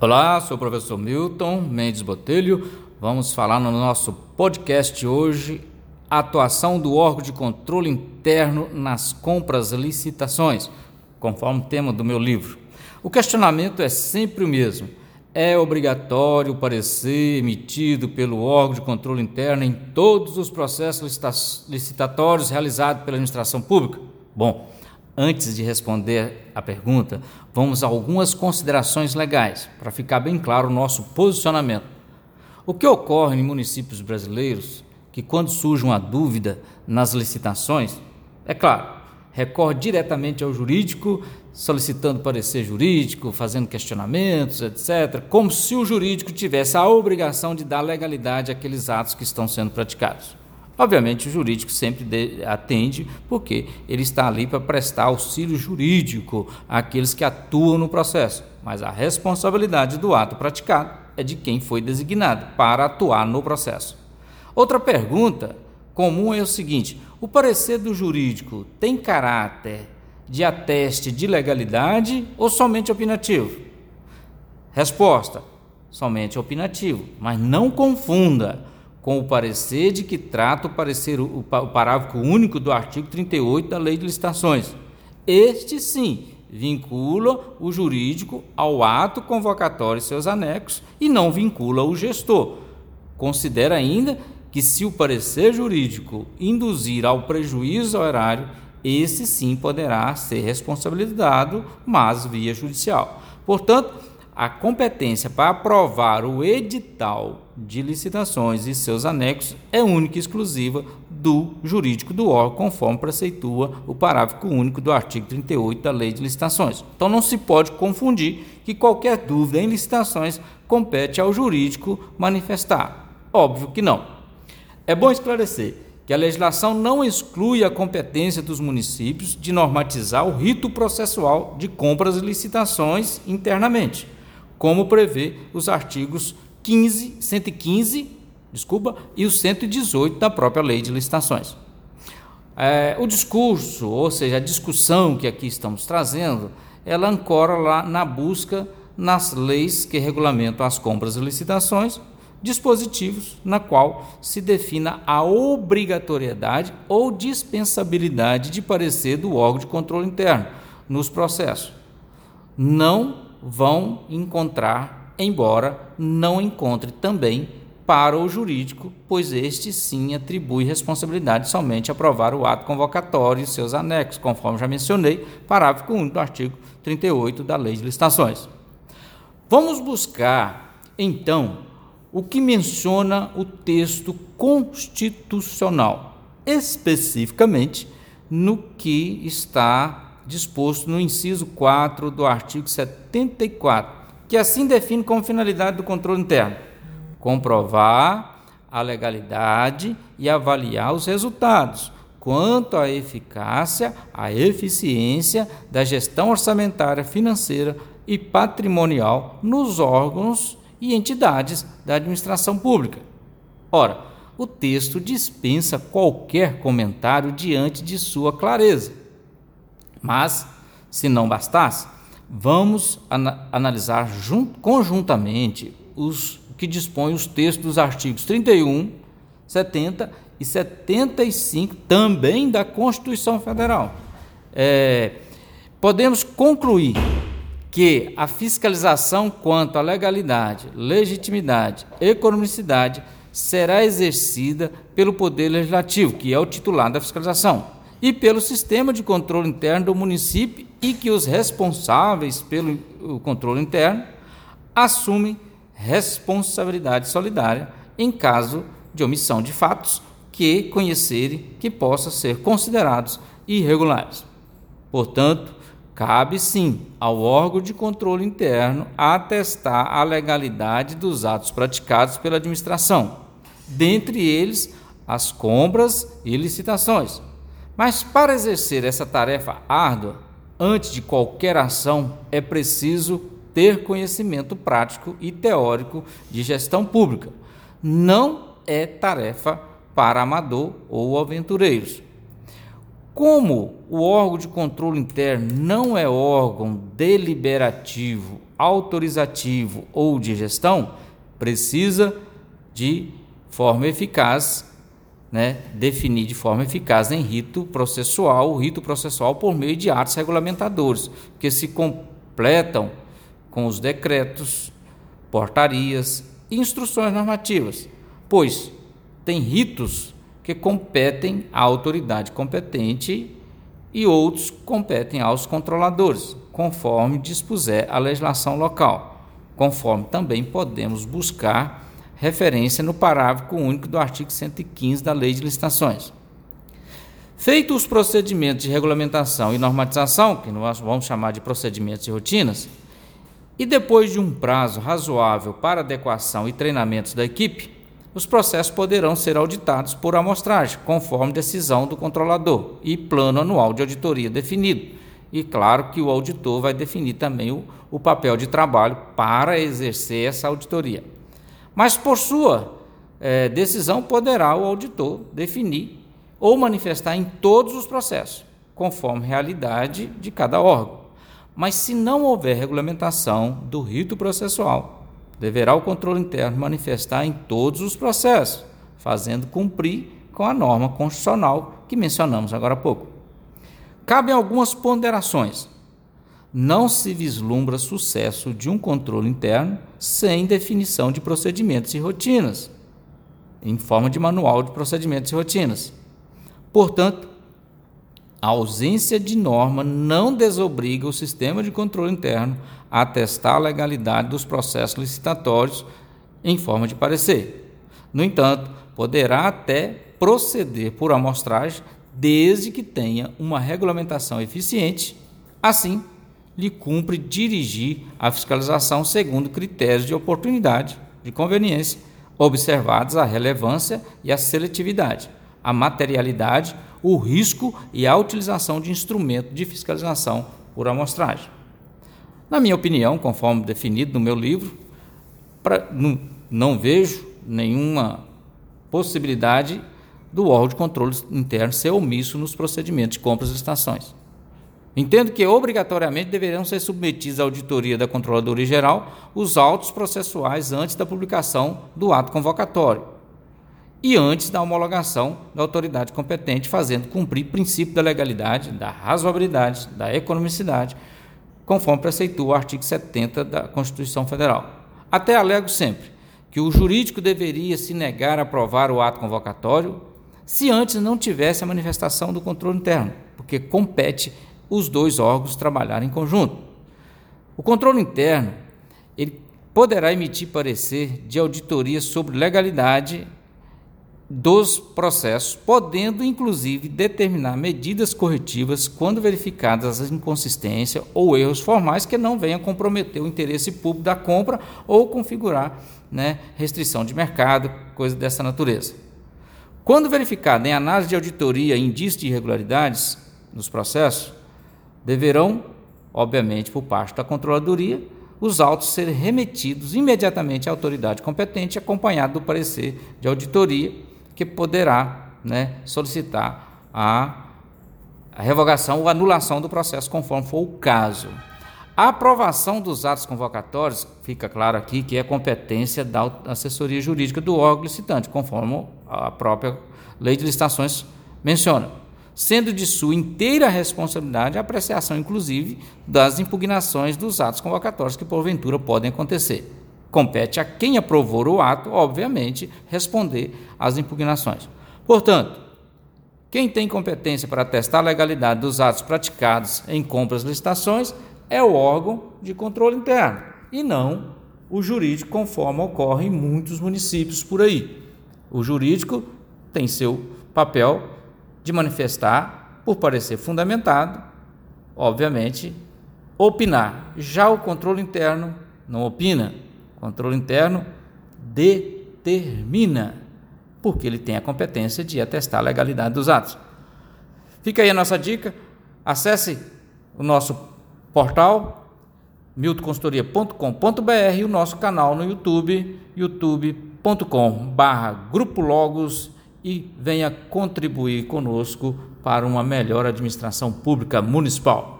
Olá, sou o professor Milton Mendes Botelho. Vamos falar no nosso podcast hoje atuação do órgão de controle interno nas compras e licitações, conforme o tema do meu livro. O questionamento é sempre o mesmo. É obrigatório o parecer emitido pelo órgão de controle interno em todos os processos licitatórios realizados pela administração pública? Bom, Antes de responder a pergunta, vamos a algumas considerações legais, para ficar bem claro o nosso posicionamento. O que ocorre em municípios brasileiros que, quando surge uma dúvida nas licitações, é claro, recorre diretamente ao jurídico, solicitando parecer jurídico, fazendo questionamentos, etc., como se o jurídico tivesse a obrigação de dar legalidade àqueles atos que estão sendo praticados. Obviamente, o jurídico sempre atende, porque ele está ali para prestar auxílio jurídico àqueles que atuam no processo, mas a responsabilidade do ato praticado é de quem foi designado para atuar no processo. Outra pergunta comum é o seguinte: o parecer do jurídico tem caráter de ateste de legalidade ou somente opinativo? Resposta: somente opinativo, mas não confunda com o parecer de que trata o parecer o, parágrafo único do artigo 38 da Lei de Licitações. Este sim vincula o jurídico ao ato convocatório e seus anexos e não vincula o gestor. Considera ainda que se o parecer jurídico induzir ao prejuízo ao erário, esse sim poderá ser responsabilizado, mas via judicial. Portanto, a competência para aprovar o edital de licitações e seus anexos é única e exclusiva do jurídico do órgão, conforme preceitua o parágrafo único do artigo 38 da Lei de Licitações. Então não se pode confundir que qualquer dúvida em licitações compete ao jurídico manifestar. Óbvio que não. É bom esclarecer que a legislação não exclui a competência dos municípios de normatizar o rito processual de compras e licitações internamente como prevê os artigos 15, 115, desculpa, e o 118 da própria Lei de Licitações. É, o discurso, ou seja, a discussão que aqui estamos trazendo, ela ancora lá na busca nas leis que regulamentam as compras e licitações, dispositivos na qual se defina a obrigatoriedade ou dispensabilidade de parecer do órgão de controle interno nos processos. Não vão encontrar, embora não encontre também para o jurídico, pois este sim atribui responsabilidade somente a aprovar o ato convocatório e seus anexos, conforme já mencionei, parágrafo 1 do artigo 38 da Lei de Licitações. Vamos buscar, então, o que menciona o texto constitucional, especificamente no que está disposto no inciso 4 do artigo 74, que assim define como finalidade do controle interno: comprovar a legalidade e avaliar os resultados quanto à eficácia, à eficiência da gestão orçamentária, financeira e patrimonial nos órgãos e entidades da administração pública. Ora, o texto dispensa qualquer comentário diante de sua clareza. Mas, se não bastasse, vamos ana analisar conjuntamente os que dispõem os textos dos artigos 31, 70 e 75 também da Constituição Federal. É, podemos concluir que a fiscalização quanto à legalidade, legitimidade, economicidade será exercida pelo Poder Legislativo, que é o titular da fiscalização e pelo sistema de controle interno do município e que os responsáveis pelo controle interno assumem responsabilidade solidária em caso de omissão de fatos que conhecerem que possam ser considerados irregulares. Portanto, cabe sim ao órgão de controle interno atestar a legalidade dos atos praticados pela administração, dentre eles as compras e licitações, mas para exercer essa tarefa árdua, antes de qualquer ação, é preciso ter conhecimento prático e teórico de gestão pública. Não é tarefa para amador ou aventureiros. Como o órgão de controle interno não é órgão deliberativo autorizativo ou de gestão, precisa de forma eficaz, né, definir de forma eficaz em rito processual, o rito processual por meio de atos regulamentadores, que se completam com os decretos, portarias e instruções normativas, pois tem ritos que competem à autoridade competente e outros competem aos controladores, conforme dispuser a legislação local, conforme também podemos buscar referência no parágrafo único do artigo 115 da Lei de Licitações. Feitos os procedimentos de regulamentação e normatização, que nós vamos chamar de procedimentos e rotinas, e depois de um prazo razoável para adequação e treinamentos da equipe, os processos poderão ser auditados por amostragem, conforme decisão do controlador e plano anual de auditoria definido. E claro que o auditor vai definir também o, o papel de trabalho para exercer essa auditoria. Mas por sua é, decisão poderá o auditor definir ou manifestar em todos os processos, conforme realidade de cada órgão. Mas se não houver regulamentação do rito processual, deverá o controle interno manifestar em todos os processos, fazendo cumprir com a norma constitucional que mencionamos agora há pouco. Cabem algumas ponderações. Não se vislumbra sucesso de um controle interno sem definição de procedimentos e rotinas, em forma de manual de procedimentos e rotinas. Portanto, a ausência de norma não desobriga o sistema de controle interno a atestar a legalidade dos processos licitatórios em forma de parecer. No entanto, poderá até proceder por amostragem desde que tenha uma regulamentação eficiente. Assim, lhe cumpre dirigir a fiscalização segundo critérios de oportunidade, de conveniência, observados a relevância e a seletividade, a materialidade, o risco e a utilização de instrumento de fiscalização por amostragem. Na minha opinião, conforme definido no meu livro, pra, não, não vejo nenhuma possibilidade do órgão de controle interno ser omisso nos procedimentos de compras e licitações. Entendo que obrigatoriamente deverão ser submetidos à auditoria da Controladoria Geral os autos processuais antes da publicação do ato convocatório e antes da homologação da autoridade competente, fazendo cumprir o princípio da legalidade, da razoabilidade, da economicidade, conforme preceitua o artigo 70 da Constituição Federal. Até alego sempre que o jurídico deveria se negar a aprovar o ato convocatório se antes não tivesse a manifestação do controle interno, porque compete os dois órgãos trabalharem em conjunto. O controle interno ele poderá emitir parecer de auditoria sobre legalidade dos processos, podendo inclusive determinar medidas corretivas quando verificadas as inconsistências ou erros formais que não venham comprometer o interesse público da compra ou configurar né, restrição de mercado, coisa dessa natureza. Quando verificado em análise de auditoria indício de irregularidades nos processos, deverão, obviamente, por parte da controladoria, os autos serem remetidos imediatamente à autoridade competente, acompanhado do parecer de auditoria que poderá né, solicitar a, a revogação ou anulação do processo, conforme for o caso. A aprovação dos atos convocatórios, fica claro aqui que é competência da assessoria jurídica do órgão licitante, conforme a própria lei de licitações menciona, sendo de sua inteira responsabilidade a apreciação, inclusive, das impugnações dos atos convocatórios que porventura podem acontecer. Compete a quem aprovou o ato, obviamente, responder às impugnações. Portanto, quem tem competência para atestar a legalidade dos atos praticados em compras e licitações é o órgão de controle interno e não o jurídico, conforme ocorre em muitos municípios por aí. O jurídico tem seu papel de manifestar, por parecer fundamentado, obviamente, opinar. Já o controle interno não opina controle interno determina, porque ele tem a competência de atestar a legalidade dos atos. Fica aí a nossa dica. Acesse o nosso portal miltoconsultoria.com.br e o nosso canal no YouTube, youtube.com/barra Grupo Logos e venha contribuir conosco para uma melhor administração pública municipal.